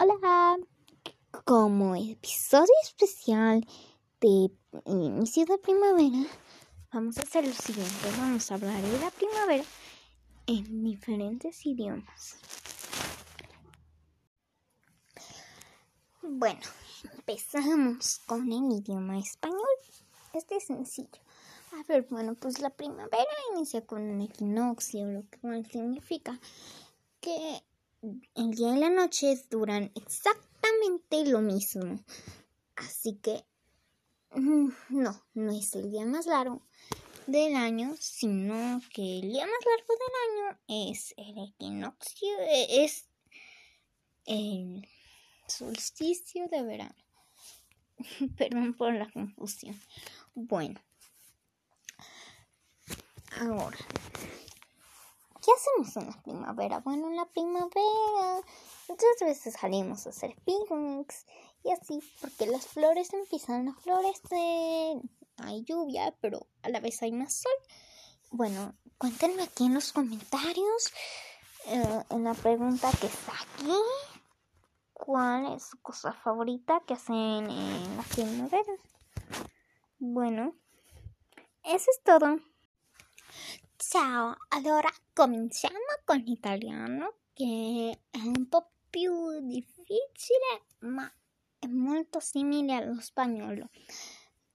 Hola, como episodio especial de inicio de primavera, vamos a hacer lo siguiente, vamos a hablar de la primavera en diferentes idiomas. Bueno, empezamos con el idioma español. Este es sencillo. A ver, bueno, pues la primavera inicia con un equinoccio, lo cual significa que el día y la noche duran exactamente lo mismo. Así que mm, no, no es el día más largo del año, sino que el día más largo del año es el equinoccio, e, es el solsticio de verano. Perdón por la confusión. Bueno, ahora ¿Qué hacemos en la primavera? Bueno, en la primavera muchas veces salimos a hacer picnics y así, porque las flores empiezan a florecer, hay lluvia, pero a la vez hay más sol. Bueno, cuéntenme aquí en los comentarios, eh, en la pregunta que está aquí, cuál es su cosa favorita que hacen en la primavera. Bueno, eso es todo. Ciao, allora cominciamo con l'italiano che è un po' più difficile ma è molto simile allo spagnolo.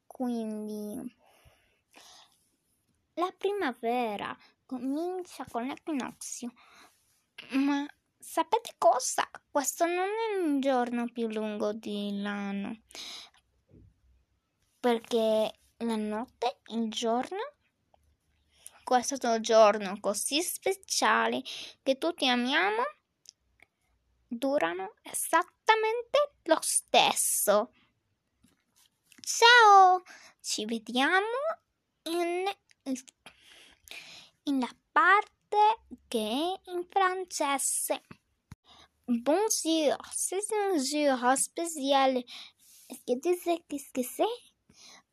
Quindi la primavera comincia con l'equinozio, ma sapete cosa? Questo non è il giorno più lungo dell'anno perché la notte, il giorno questo giorno così speciale che tutti amiamo durano esattamente lo stesso. Ciao, ci vediamo in, in la parte che è in francese. Bonjour, c'est un jour spécial. Est-ce que tu sais qu'est-ce que c'est?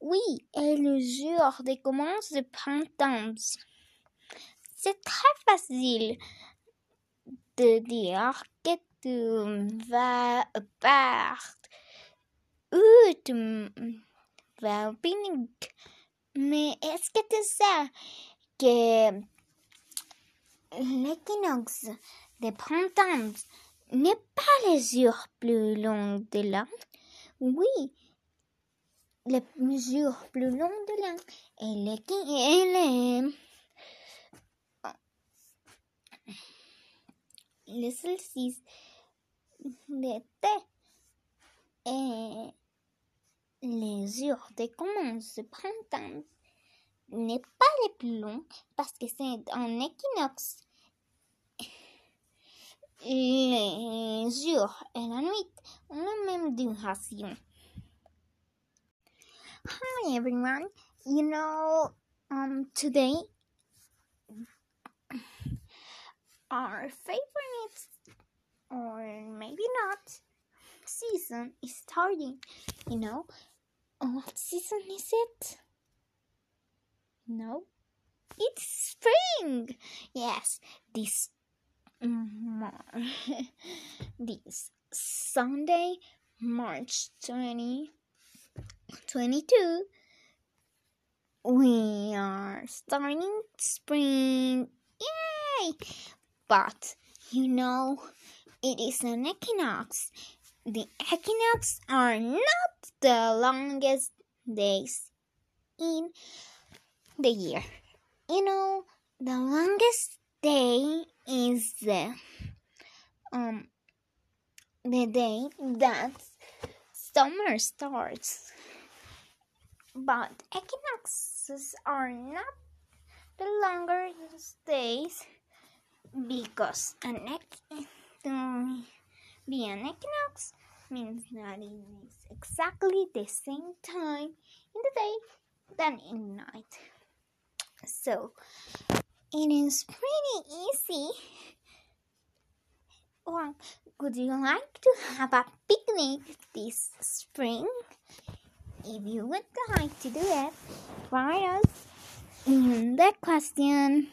Oui, et le jour de commence de printemps. C'est très facile de dire que tu vas partir ou tu vas pique Mais est-ce que tu sais que l'équinoxe de printemps n'est pas le jour plus long de l'an? Oui, le mesure plus long de l'an et les, et les, le d'été et les jours de commence printemps n'est pas le plus long parce que c'est un équinoxe. Les jours et la nuit ont la même duration. Hi everyone. You know, um today our favorite or maybe not season is starting. You know, what season is it? No, it's spring. Yes, this this Sunday, March 20 22 we are starting spring. Yay! But you know it is an equinox. The equinox are not the longest days in the year. You know the longest day is the um the day that summer starts but equinoxes are not the longer days because an to be an equinox means that it is exactly the same time in the day than in night. So it is pretty easy. Well, would you like to have a picnic this spring? If you would like to do it, write us in the question.